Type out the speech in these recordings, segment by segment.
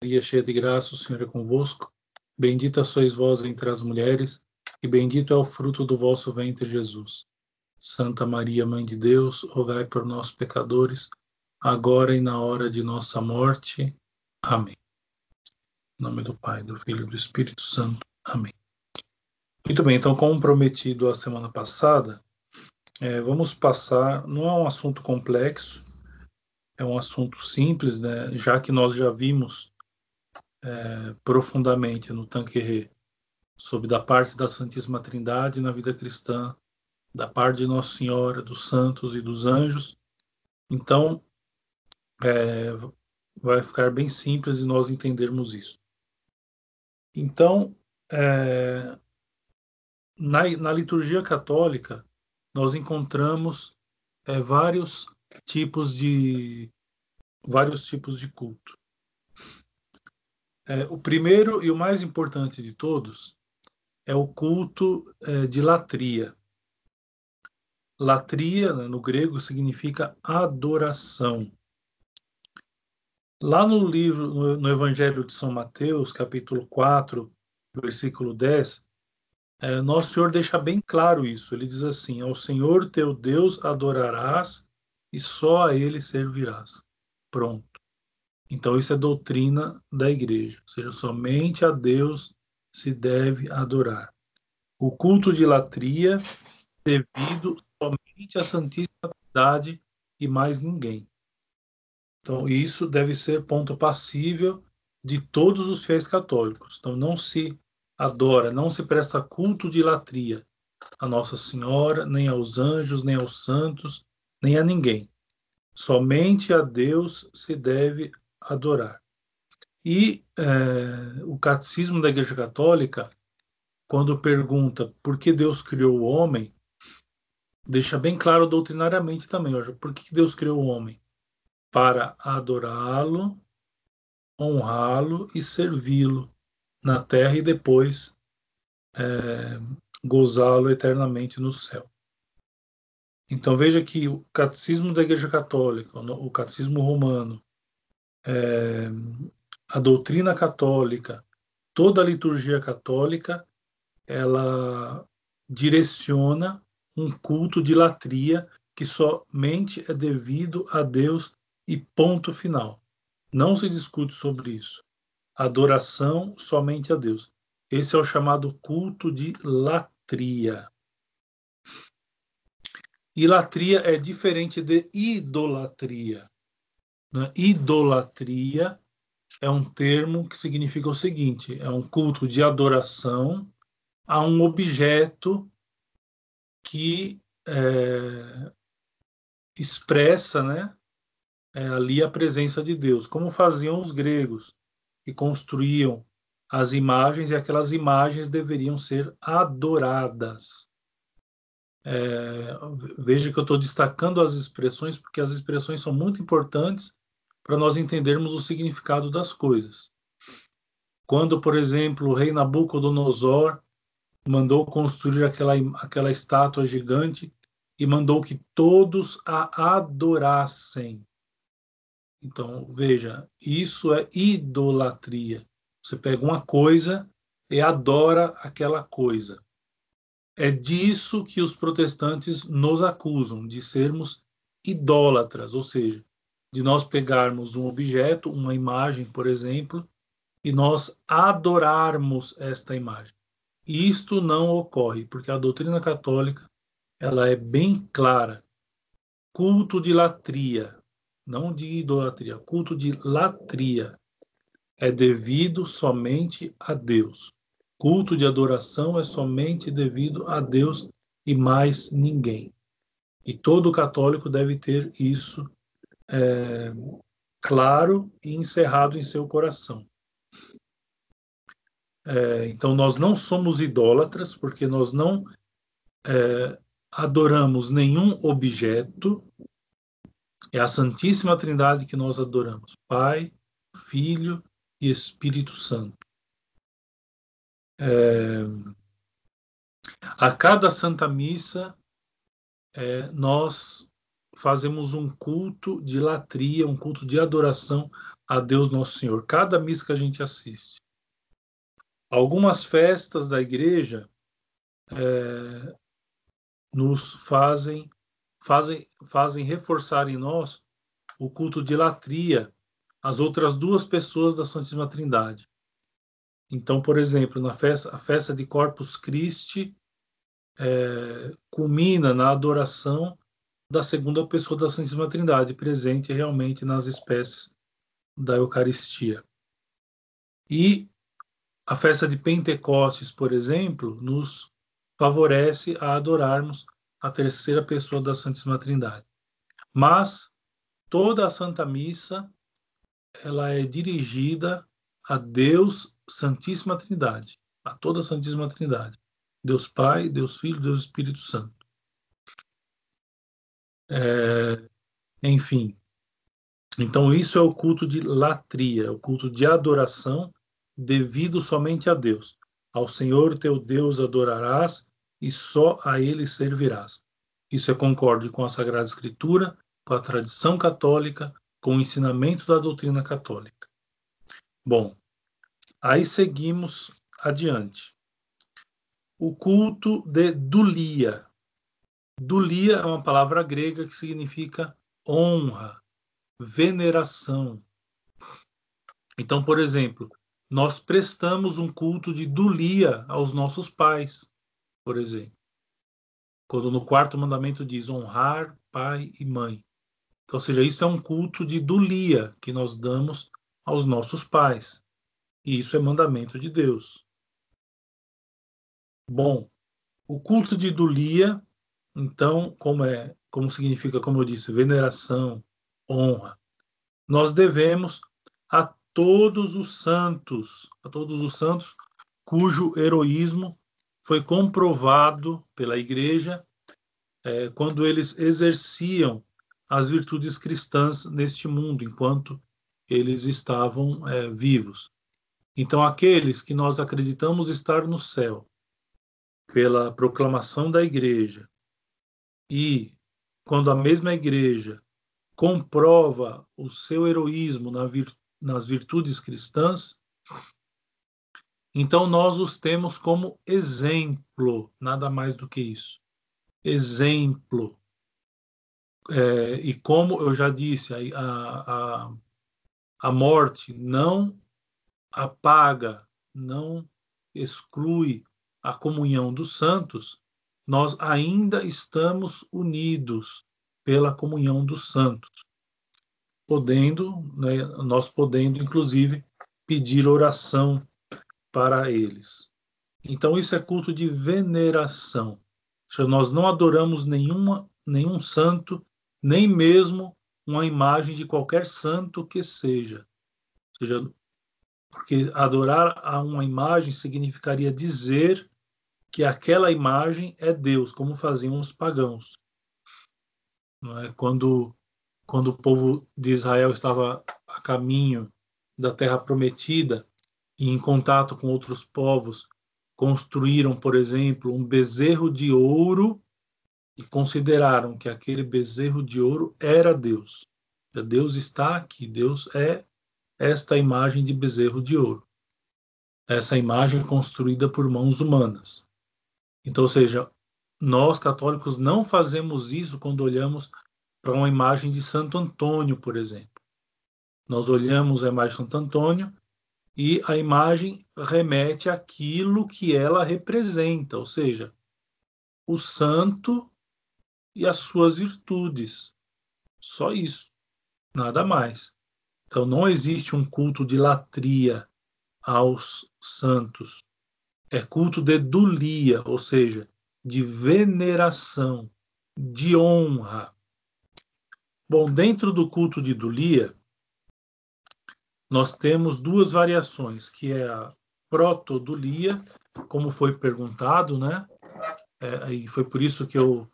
Maria, cheia de graça, o Senhor é convosco. Bendita sois vós entre as mulheres, e bendito é o fruto do vosso ventre, Jesus. Santa Maria, Mãe de Deus, rogai por nós, pecadores, agora e na hora de nossa morte. Amém. Em nome do Pai, do Filho e do Espírito Santo. Amém. Muito bem, então, como prometido a semana passada, é, vamos passar. Não é um assunto complexo, é um assunto simples, né? Já que nós já vimos é, profundamente no Tanquerê sobre da parte da Santíssima Trindade na vida cristã, da parte de Nossa Senhora, dos santos e dos anjos. Então, é, vai ficar bem simples de nós entendermos isso. Então, é, na, na, liturgia católica, nós encontramos é, vários tipos de vários tipos de culto. É, o primeiro e o mais importante de todos é o culto é, de latria. Latria, né, no grego, significa adoração. Lá no livro, no, no, Evangelho de São Mateus, capítulo 4, versículo 10, é, Nosso Senhor deixa bem claro isso. Ele diz assim: Ao Senhor teu Deus adorarás e só a Ele servirás. Pronto. Então, isso é doutrina da igreja, ou seja, somente a Deus se deve adorar. O culto de latria devido somente à Santíssima Trindade e mais ninguém. Então, isso deve ser ponto passível de todos os fiéis católicos. Então, não se adora, não se presta culto de latria a Nossa Senhora, nem aos anjos, nem aos santos, nem a ninguém. Somente a Deus se deve adorar. E é, o catecismo da Igreja Católica, quando pergunta por que Deus criou o homem, deixa bem claro doutrinariamente também, ó, por que Deus criou o homem? Para adorá-lo, honrá-lo e servi-lo na terra e depois é, gozá-lo eternamente no céu. Então veja que o catecismo da Igreja Católica, o catecismo romano, é, a doutrina católica, toda a liturgia católica, ela direciona um culto de latria que somente é devido a Deus e ponto final. Não se discute sobre isso. Adoração somente a Deus. Esse é o chamado culto de latria. E latria é diferente de idolatria. Né? Idolatria é um termo que significa o seguinte: é um culto de adoração a um objeto que é, expressa né, é, ali a presença de Deus, como faziam os gregos, que construíam as imagens e aquelas imagens deveriam ser adoradas. É, veja que eu estou destacando as expressões, porque as expressões são muito importantes para nós entendermos o significado das coisas. Quando, por exemplo, o rei Nabucodonosor mandou construir aquela, aquela estátua gigante e mandou que todos a adorassem. Então, veja, isso é idolatria. Você pega uma coisa e adora aquela coisa. É disso que os protestantes nos acusam, de sermos idólatras, ou seja, de nós pegarmos um objeto, uma imagem, por exemplo, e nós adorarmos esta imagem. Isto não ocorre, porque a doutrina católica ela é bem clara. Culto de latria, não de idolatria, culto de latria é devido somente a Deus. Culto de adoração é somente devido a Deus e mais ninguém. E todo católico deve ter isso é, claro e encerrado em seu coração. É, então, nós não somos idólatras, porque nós não é, adoramos nenhum objeto, é a Santíssima Trindade que nós adoramos: Pai, Filho e Espírito Santo. É, a cada Santa Missa, é, nós fazemos um culto de latria, um culto de adoração a Deus Nosso Senhor. Cada missa que a gente assiste. Algumas festas da igreja é, nos fazem, fazem, fazem reforçar em nós o culto de latria as outras duas pessoas da Santíssima Trindade. Então, por exemplo, na festa, a festa de Corpus Christi é, culmina na adoração da segunda pessoa da Santíssima Trindade, presente realmente nas espécies da Eucaristia. E a festa de Pentecostes, por exemplo, nos favorece a adorarmos a terceira pessoa da Santíssima Trindade. Mas toda a Santa Missa ela é dirigida a Deus Santíssima Trindade, a toda a Santíssima Trindade. Deus Pai, Deus Filho, Deus Espírito Santo. É, enfim, então isso é o culto de latria, o culto de adoração devido somente a Deus. Ao Senhor teu Deus adorarás e só a ele servirás. Isso é concorde com a Sagrada Escritura, com a tradição católica, com o ensinamento da doutrina católica. Bom, aí seguimos adiante. O culto de Dulia. Dulia é uma palavra grega que significa honra, veneração. Então, por exemplo, nós prestamos um culto de dulia aos nossos pais, por exemplo. Quando no quarto mandamento diz honrar pai e mãe. Então, ou seja, isso é um culto de dulia que nós damos aos nossos pais. E isso é mandamento de Deus. Bom, o culto de dulia, então, como é, como significa, como eu disse, veneração, honra, nós devemos a todos os santos, a todos os santos cujo heroísmo foi comprovado pela Igreja é, quando eles exerciam as virtudes cristãs neste mundo, enquanto eles estavam é, vivos. Então, aqueles que nós acreditamos estar no céu, pela proclamação da igreja, e quando a mesma igreja comprova o seu heroísmo na vir, nas virtudes cristãs, então nós os temos como exemplo, nada mais do que isso. Exemplo é, e como eu já disse, a, a, a morte não apaga, não exclui a comunhão dos santos, nós ainda estamos unidos pela comunhão dos santos, podendo, né, nós podendo inclusive pedir oração para eles. Então isso é culto de veneração. Nós não adoramos nenhuma, nenhum santo nem mesmo uma imagem de qualquer santo que seja. Ou seja, porque adorar a uma imagem significaria dizer que aquela imagem é Deus, como faziam os pagãos. É? Quando, quando o povo de Israel estava a caminho da terra prometida e em contato com outros povos, construíram, por exemplo, um bezerro de ouro e consideraram que aquele bezerro de ouro era Deus. Deus está aqui, Deus é esta imagem de bezerro de ouro. Essa imagem construída por mãos humanas. Então, ou seja, nós católicos não fazemos isso quando olhamos para uma imagem de Santo Antônio, por exemplo. Nós olhamos a imagem de Santo Antônio e a imagem remete àquilo que ela representa, ou seja, o santo e as suas virtudes. Só isso, nada mais. Então não existe um culto de latria aos santos. É culto de dulia, ou seja, de veneração, de honra. Bom, dentro do culto de dulia, nós temos duas variações, que é a protodulia, como foi perguntado, né? É, e foi por isso que eu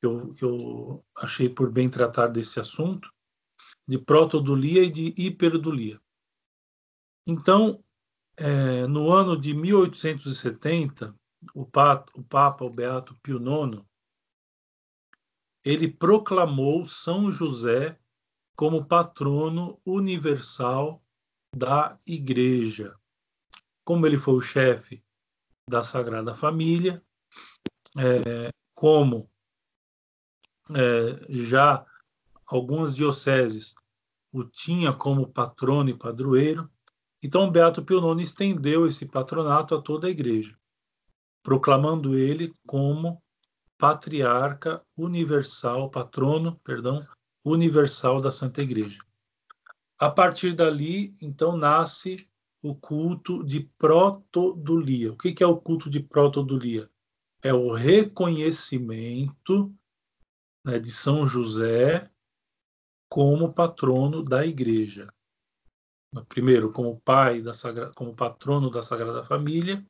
que eu, que eu achei por bem tratar desse assunto, de protodulia e de hiperdulia. Então, é, no ano de 1870, o, Papa, o Papa, o Beato Pio IX, ele proclamou São José como patrono universal da Igreja. Como ele foi o chefe da Sagrada Família, é, como é, já algumas dioceses o tinha como patrono e padroeiro, então Beato Pio IX estendeu esse patronato a toda a Igreja, proclamando ele como patriarca universal, patrono, perdão, universal da Santa Igreja. A partir dali, então, nasce o culto de protodulia. O que é o culto de protodulia? É o reconhecimento né, de São José como patrono da Igreja. Primeiro, como pai da Sagra... como patrono da Sagrada Família,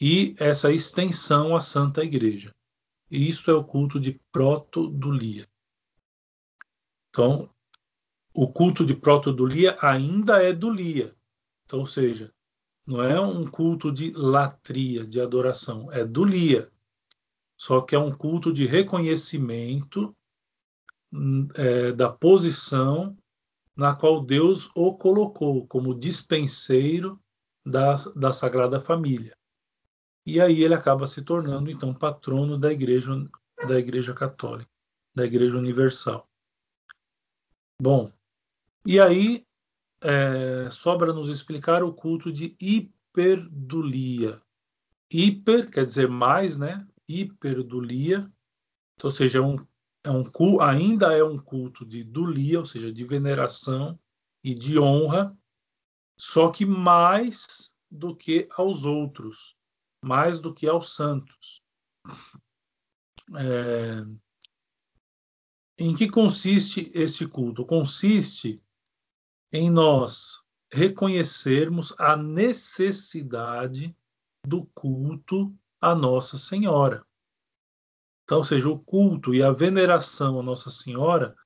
e essa extensão à Santa Igreja. E isso é o culto de protodulia. Então, o culto de protodulia ainda é dulia. Então, ou seja, não é um culto de latria, de adoração, é dulia. Só que é um culto de reconhecimento hum, é, da posição na qual Deus o colocou como dispenseiro da, da Sagrada Família. E aí ele acaba se tornando então patrono da Igreja da Igreja Católica, da Igreja Universal. Bom, e aí é, sobra nos explicar o culto de hiperdulia. Hiper quer dizer mais, né? Hiperdulia, ou seja, é um, é um culto, ainda é um culto de dulia, ou seja, de veneração e de honra, só que mais do que aos outros mais do que aos santos. É... Em que consiste este culto? Consiste em nós reconhecermos a necessidade do culto à Nossa Senhora. Então, ou seja, o culto e a veneração à Nossa Senhora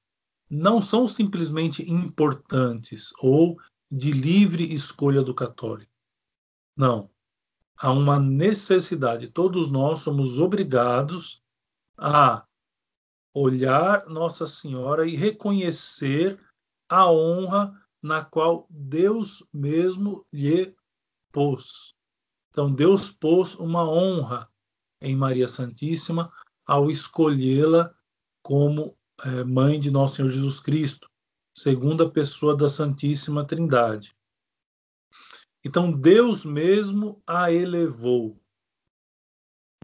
não são simplesmente importantes ou de livre escolha do católico. Não há uma necessidade, todos nós somos obrigados a olhar Nossa Senhora e reconhecer a honra na qual Deus mesmo lhe pôs. Então, Deus pôs uma honra em Maria Santíssima ao escolhê-la como é, mãe de nosso Senhor Jesus Cristo, segunda pessoa da Santíssima Trindade. Então Deus mesmo a elevou.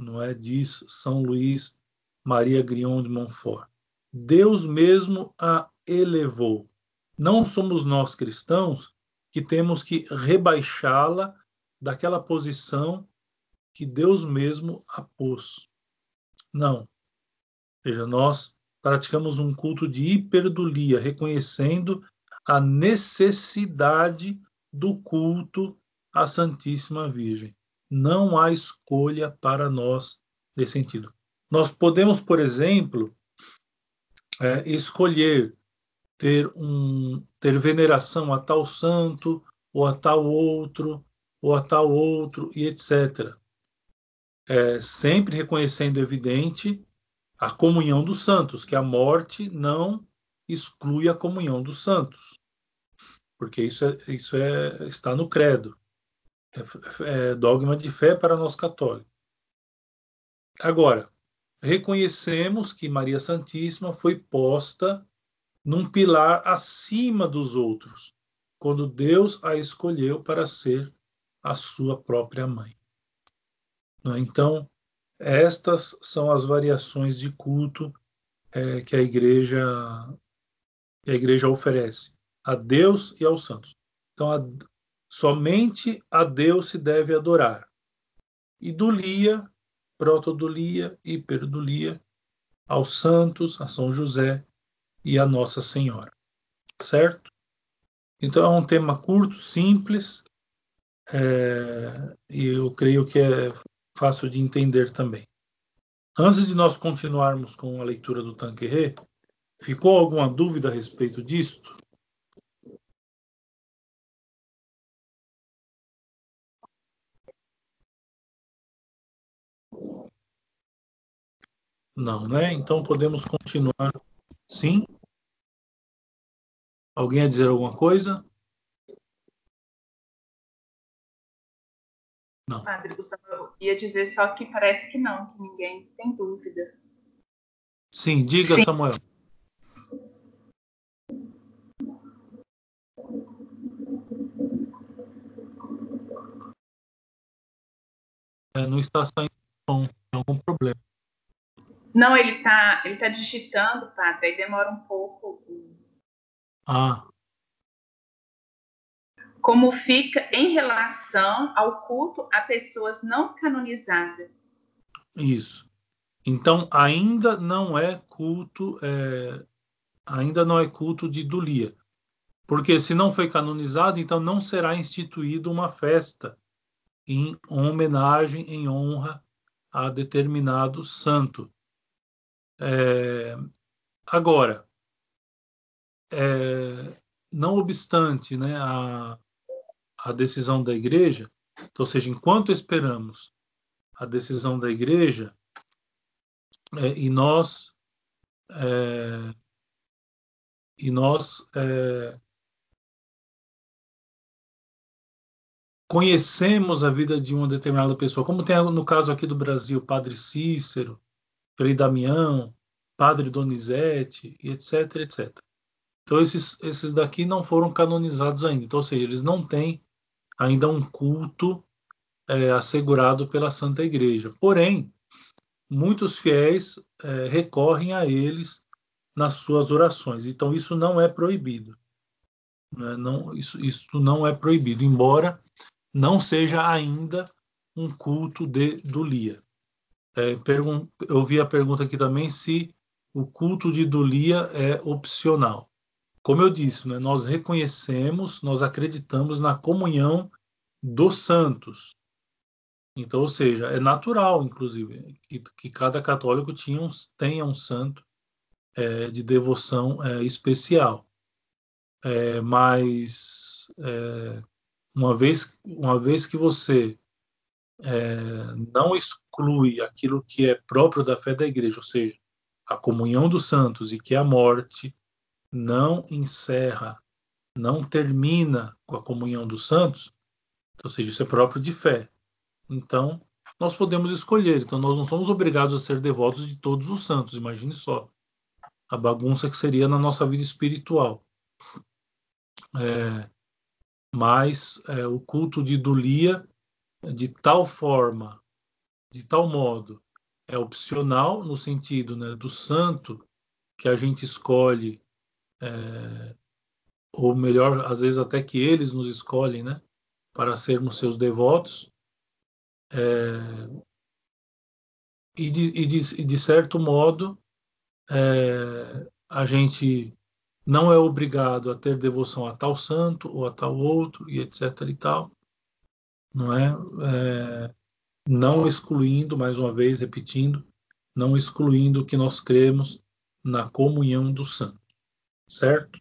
Não é? Diz São Luís Maria Grion de Montfort. Deus mesmo a elevou. Não somos nós cristãos que temos que rebaixá-la daquela posição que Deus mesmo a pôs. Não. Ou seja, nós praticamos um culto de hiperdulia, reconhecendo a necessidade do culto à Santíssima Virgem. Não há escolha para nós nesse sentido. Nós podemos, por exemplo, é, escolher ter, um, ter veneração a tal santo, ou a tal outro, ou a tal outro, e etc. É, sempre reconhecendo evidente a comunhão dos santos, que a morte não exclui a comunhão dos santos porque isso, é, isso é, está no credo. É, é dogma de fé para nós católicos. Agora, reconhecemos que Maria Santíssima foi posta num pilar acima dos outros, quando Deus a escolheu para ser a sua própria mãe. É? Então, estas são as variações de culto é, que a igreja que a igreja oferece a Deus e aos santos. Então, a, somente a Deus se deve adorar. Idulia, protodulia, hiperdulia, aos santos, a São José e a Nossa Senhora. Certo? Então, é um tema curto, simples, é, e eu creio que é fácil de entender também. Antes de nós continuarmos com a leitura do Tanquerê, ficou alguma dúvida a respeito disto? Não, né? Então podemos continuar. Sim? Alguém a dizer alguma coisa? Não. Padre Gustavo, eu ia dizer só que parece que não, que ninguém tem dúvida. Sim, diga, Sim. Samuel. É, não está saindo som, tem algum problema. Não, ele está ele tá digitando, padre, aí demora um pouco. Ah, como fica em relação ao culto a pessoas não canonizadas. Isso. Então ainda não é culto, é, ainda não é culto de Dulia, porque se não foi canonizado, então não será instituída uma festa em homenagem, em honra a determinado santo. É, agora, é, não obstante né, a, a decisão da igreja, então, ou seja, enquanto esperamos a decisão da igreja, é, e nós é, e nós é, conhecemos a vida de uma determinada pessoa, como tem no caso aqui do Brasil, Padre Cícero, Frei Damião, Padre Donizete, etc, etc. Então esses, esses daqui não foram canonizados ainda, então, ou seja, eles não têm ainda um culto é, assegurado pela Santa Igreja. Porém, muitos fiéis é, recorrem a eles nas suas orações. Então, isso não é proibido. Né? Não, isso, isso não é proibido, embora não seja ainda um culto de Dulia. É, eu vi a pergunta aqui também se o culto de Dulia é opcional. Como eu disse, né, nós reconhecemos, nós acreditamos na comunhão dos santos. Então, ou seja, é natural, inclusive, que, que cada católico tinha um, tenha um santo é, de devoção é, especial. É, mas é, uma vez uma vez que você é, não exclui aquilo que é próprio da fé da igreja, ou seja, a comunhão dos santos e que a morte não encerra, não termina com a comunhão dos santos, ou seja, isso é próprio de fé. Então, nós podemos escolher. Então, nós não somos obrigados a ser devotos de todos os santos. Imagine só a bagunça que seria na nossa vida espiritual. É, mas é, o culto de Dulia, de tal forma, de tal modo, é opcional no sentido né, do santo que a gente escolhe é, ou melhor, às vezes até que eles nos escolhem, né, para sermos seus devotos, é, e, de, e, de, de, certo modo é, a gente não é obrigado a ter devoção a tal santo ou a tal outro e etc e tal, não é? é não excluindo, mais uma vez repetindo, não excluindo que nós cremos na comunhão do santo certo?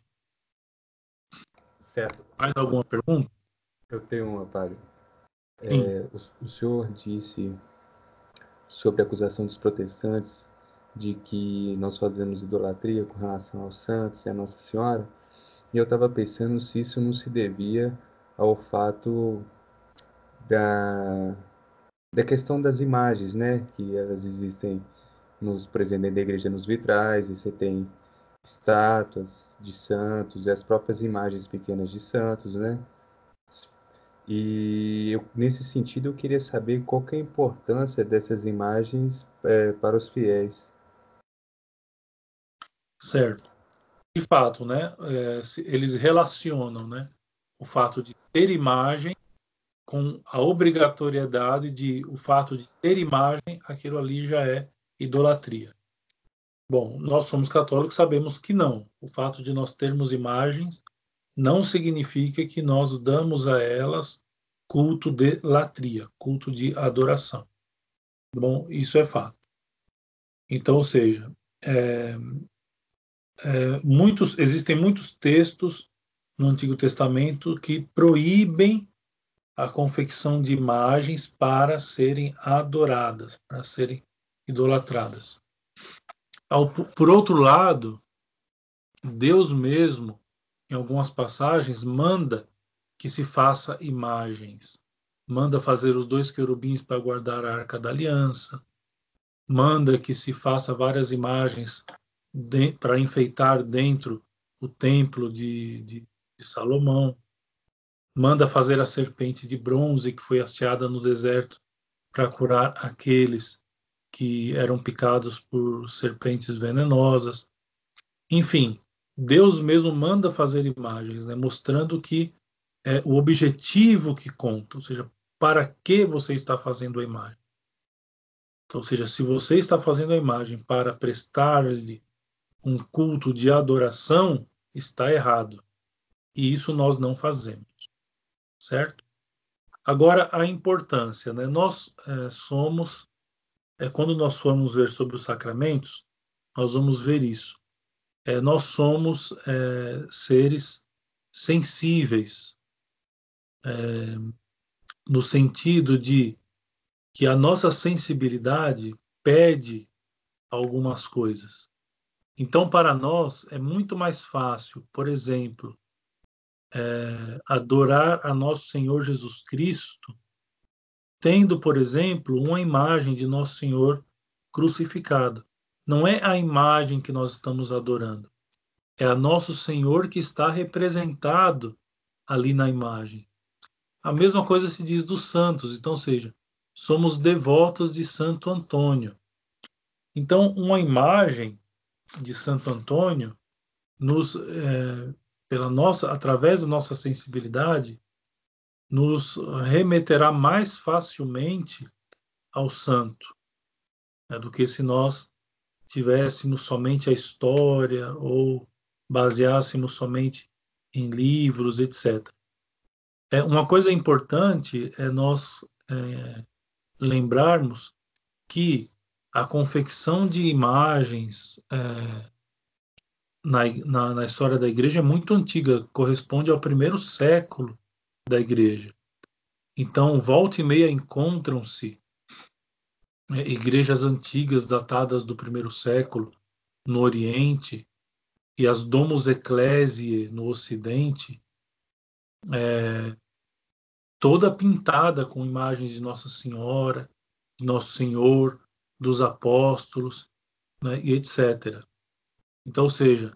Certo. Mais alguma pergunta? Eu tenho uma, padre. É, o, o senhor disse sobre a acusação dos protestantes de que nós fazemos idolatria com relação aos santos e a Nossa Senhora, e eu estava pensando se isso não se devia ao fato da, da questão das imagens, né? Que elas existem, nos, por exemplo, da igreja nos vitrais, e você tem estátuas de santos e as próprias imagens pequenas de santos, né? E eu, nesse sentido eu queria saber qual que é a importância dessas imagens é, para os fiéis. Certo. De fato, né? É, eles relacionam, né? O fato de ter imagem com a obrigatoriedade de o fato de ter imagem, aquilo ali já é idolatria. Bom, nós somos católicos, sabemos que não. O fato de nós termos imagens não significa que nós damos a elas culto de latria, culto de adoração. Bom, isso é fato. Então, ou seja, é, é, muitos, existem muitos textos no Antigo Testamento que proíbem a confecção de imagens para serem adoradas, para serem idolatradas. Por outro lado, Deus mesmo, em algumas passagens, manda que se faça imagens. Manda fazer os dois querubins para guardar a arca da aliança. Manda que se faça várias imagens para enfeitar dentro o templo de, de, de Salomão. Manda fazer a serpente de bronze que foi hasteada no deserto para curar aqueles que eram picados por serpentes venenosas. Enfim, Deus mesmo manda fazer imagens, né, mostrando que é o objetivo que conta, ou seja, para que você está fazendo a imagem. Então, ou seja, se você está fazendo a imagem para prestar-lhe um culto de adoração, está errado. E isso nós não fazemos. Certo? Agora, a importância. Né? Nós é, somos, é, quando nós formos ver sobre os sacramentos, nós vamos ver isso. É, nós somos é, seres sensíveis, é, no sentido de que a nossa sensibilidade pede algumas coisas. Então, para nós, é muito mais fácil, por exemplo, é, adorar a nosso Senhor Jesus Cristo, tendo, por exemplo, uma imagem de nosso Senhor crucificado. Não é a imagem que nós estamos adorando, é a nosso Senhor que está representado ali na imagem. A mesma coisa se diz dos santos, então, seja, somos devotos de Santo Antônio. Então, uma imagem de Santo Antônio nos é, pela nossa através da nossa sensibilidade nos remeterá mais facilmente ao santo né, do que se nós tivéssemos somente a história ou baseássemos somente em livros, etc. É, uma coisa importante é nós é, lembrarmos que a confecção de imagens é, na, na, na, história da igreja é muito antiga, corresponde ao primeiro século da igreja. Então, volta e meia encontram-se é, igrejas antigas datadas do primeiro século no Oriente e as Domus Ecclesiae no Ocidente, é, toda pintada com imagens de Nossa Senhora, de Nosso Senhor, dos apóstolos, né, e etc. Então, ou seja,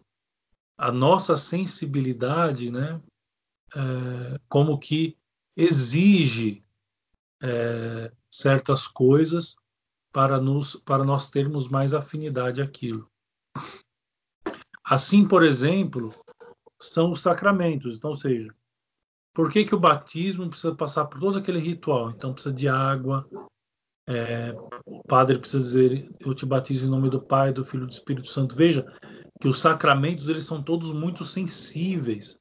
a nossa sensibilidade, né, é, como que exige é, certas coisas para nos para nós termos mais afinidade àquilo. Assim, por exemplo, são os sacramentos. Então, ou seja, por que, que o batismo precisa passar por todo aquele ritual? Então, precisa de água, é, o padre precisa dizer: Eu te batizo em nome do Pai, do Filho e do Espírito Santo. Veja que os sacramentos eles são todos muito sensíveis.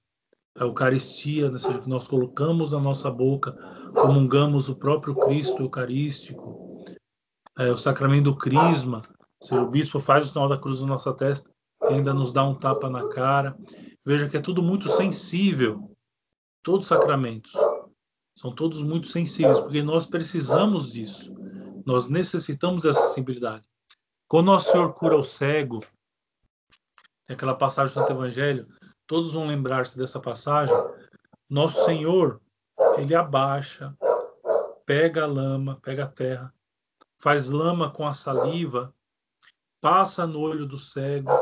A Eucaristia, né, seja, que nós colocamos na nossa boca, comungamos o próprio Cristo Eucarístico. É, o sacramento do Crisma, seja, o bispo faz o sinal da cruz na nossa testa e ainda nos dá um tapa na cara. Veja que é tudo muito sensível. Todos os sacramentos são todos muito sensíveis, porque nós precisamos disso. Nós necessitamos dessa sensibilidade. Quando Nosso Senhor cura o cego, tem aquela passagem do Santo Evangelho, todos vão lembrar-se dessa passagem. Nosso Senhor, ele abaixa, pega a lama, pega a terra, faz lama com a saliva, passa no olho do cego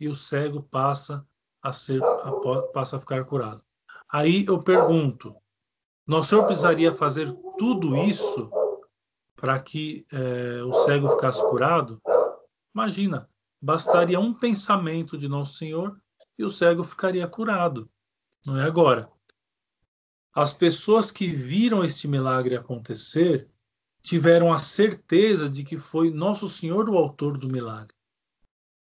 e o cego passa a ser passa a ficar curado. Aí eu pergunto, nosso Senhor precisaria fazer tudo isso para que é, o cego ficasse curado, imagina, bastaria um pensamento de Nosso Senhor e o cego ficaria curado. Não é agora. As pessoas que viram este milagre acontecer tiveram a certeza de que foi Nosso Senhor o autor do milagre.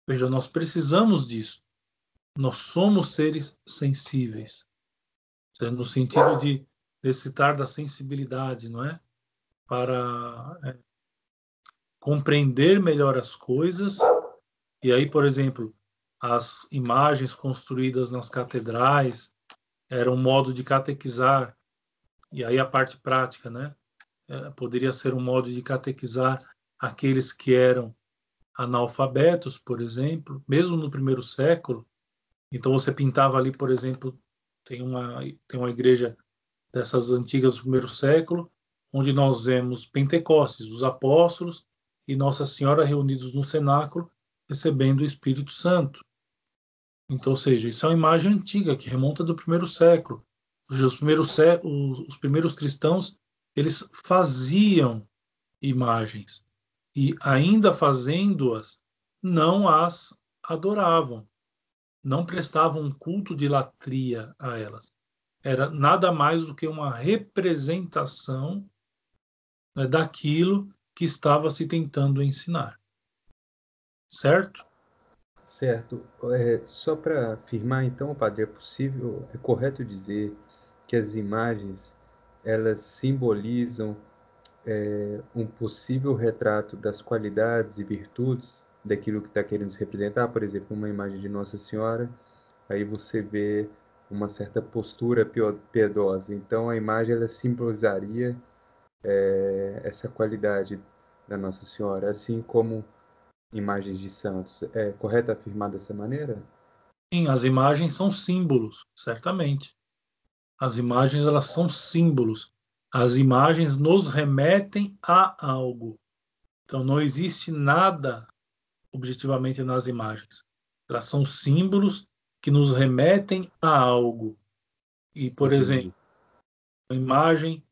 Veja, nós precisamos disso. Nós somos seres sensíveis. No sentido de necessitar da sensibilidade, não é? para é, compreender melhor as coisas. E aí, por exemplo, as imagens construídas nas catedrais eram um modo de catequizar. E aí a parte prática, né? É, poderia ser um modo de catequizar aqueles que eram analfabetos, por exemplo, mesmo no primeiro século. Então você pintava ali, por exemplo, tem uma tem uma igreja dessas antigas do primeiro século, onde nós vemos Pentecostes, os apóstolos e Nossa Senhora reunidos no cenáculo, recebendo o Espírito Santo. Então, ou seja, isso é uma imagem antiga que remonta do primeiro século. Os primeiros, os primeiros cristãos eles faziam imagens e ainda fazendo-as não as adoravam, não prestavam um culto de latria a elas. Era nada mais do que uma representação né, daquilo que estava se tentando ensinar. Certo? Certo. É, só para afirmar, então, padre, é possível, é correto dizer que as imagens elas simbolizam é, um possível retrato das qualidades e virtudes daquilo que está querendo se representar, por exemplo, uma imagem de Nossa Senhora, aí você vê uma certa postura piedosa. Então, a imagem ela simbolizaria é, essa qualidade da Nossa Senhora, assim como imagens de santos. É correto afirmar dessa maneira? Sim, as imagens são símbolos, certamente. As imagens elas são símbolos. As imagens nos remetem a algo. Então não existe nada objetivamente nas imagens. Elas são símbolos que nos remetem a algo. E, por exemplo, a imagem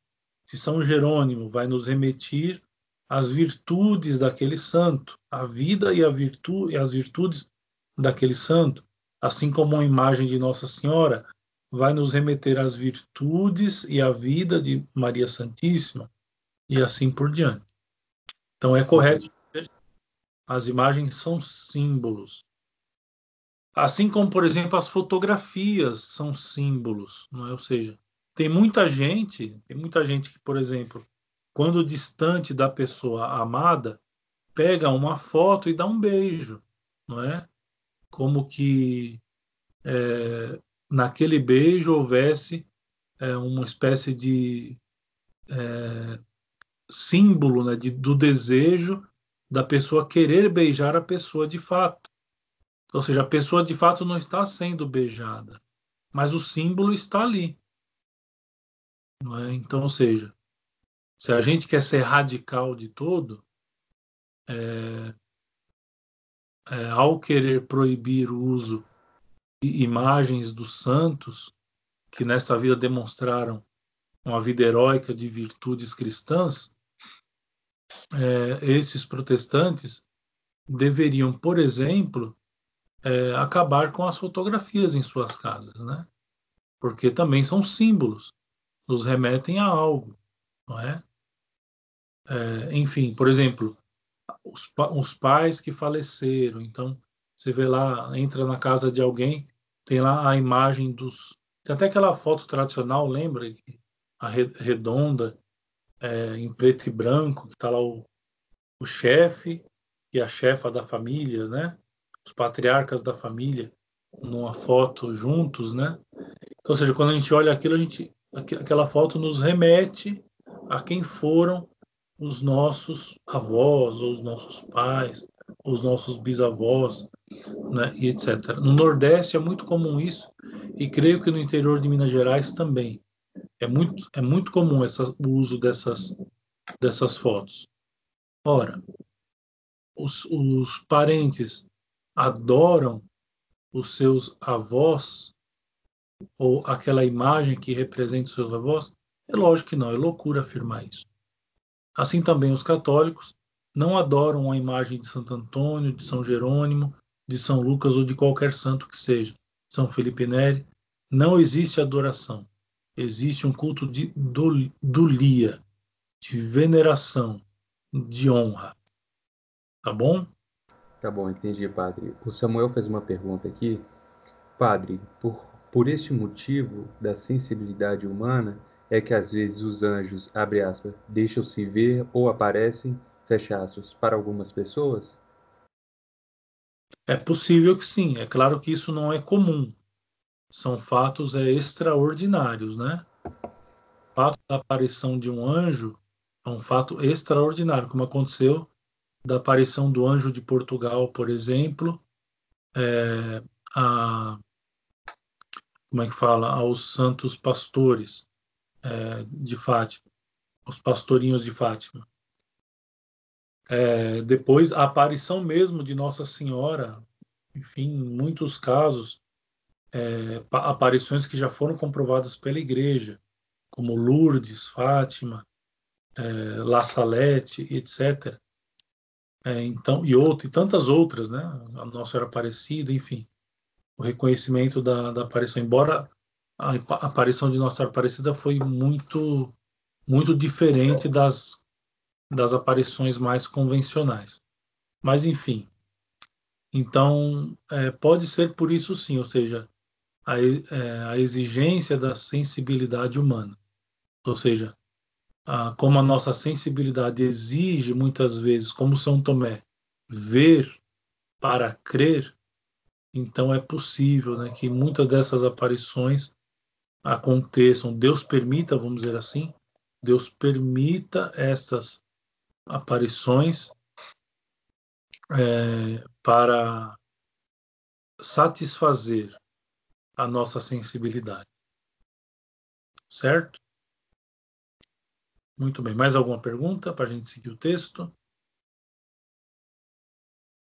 de São Jerônimo vai nos remetir às virtudes daquele santo, a vida e, a virtude, e as virtudes daquele santo, assim como a imagem de Nossa Senhora vai nos remeter às virtudes e à vida de Maria Santíssima e assim por diante. Então é correto as imagens são símbolos. Assim como, por exemplo, as fotografias são símbolos, não é? Ou seja, tem muita gente, tem muita gente que, por exemplo, quando distante da pessoa amada, pega uma foto e dá um beijo, não é? Como que é, naquele beijo houvesse é, uma espécie de é, símbolo né, de, do desejo da pessoa querer beijar a pessoa de fato. Ou seja, a pessoa de fato não está sendo beijada, mas o símbolo está ali. É? Então, ou seja, se a gente quer ser radical de todo, é, é, ao querer proibir o uso imagens dos santos que nesta vida demonstraram uma vida heróica de virtudes cristãs, é, esses protestantes deveriam, por exemplo, é, acabar com as fotografias em suas casas, né? Porque também são símbolos, nos remetem a algo, não é? É enfim, por exemplo, os, os pais que faleceram, então você vê lá, entra na casa de alguém, tem lá a imagem dos. Tem até aquela foto tradicional, lembra? A redonda, é, em preto e branco, que está lá o, o chefe e a chefa da família, né? Os patriarcas da família numa foto juntos, né? Então, ou seja, quando a gente olha aquilo, a gente, aquela foto nos remete a quem foram os nossos avós ou os nossos pais, os nossos bisavós, né, e etc. No Nordeste é muito comum isso, e creio que no interior de Minas Gerais também. É muito, é muito comum essa, o uso dessas, dessas fotos. Ora, os, os parentes adoram os seus avós, ou aquela imagem que representa os seus avós? É lógico que não, é loucura afirmar isso. Assim também os católicos não adoram a imagem de Santo Antônio, de São Jerônimo, de São Lucas ou de qualquer santo que seja, São Felipe Neri. Não existe adoração. Existe um culto de dulia, de veneração, de honra. Tá bom? Tá bom, entendi, padre. O Samuel fez uma pergunta aqui. Padre, por, por este motivo da sensibilidade humana, é que às vezes os anjos, abre aspas, deixam-se ver ou aparecem fecha aspas, para algumas pessoas? É possível que sim. É claro que isso não é comum. São fatos é, extraordinários, né? O fato da aparição de um anjo é um fato extraordinário, como aconteceu da aparição do anjo de Portugal, por exemplo, é, a, como é que fala, aos santos pastores é, de Fátima, os pastorinhos de Fátima. É, depois, a aparição mesmo de Nossa Senhora, enfim, em muitos casos, é, aparições que já foram comprovadas pela Igreja, como Lourdes, Fátima, é, La Salette, etc. É, então, e, outro, e tantas outras, né? A Nossa Senhora Aparecida, enfim. O reconhecimento da, da aparição, embora a aparição de Nossa Senhora Aparecida foi muito, muito diferente das das aparições mais convencionais. Mas, enfim. Então, é, pode ser por isso sim, ou seja, a, é, a exigência da sensibilidade humana. Ou seja, a, como a nossa sensibilidade exige muitas vezes, como São Tomé, ver para crer, então é possível né, que muitas dessas aparições aconteçam. Deus permita, vamos dizer assim, Deus permita essas aparições é, para satisfazer a nossa sensibilidade. Certo? Muito bem. Mais alguma pergunta para a gente seguir o texto?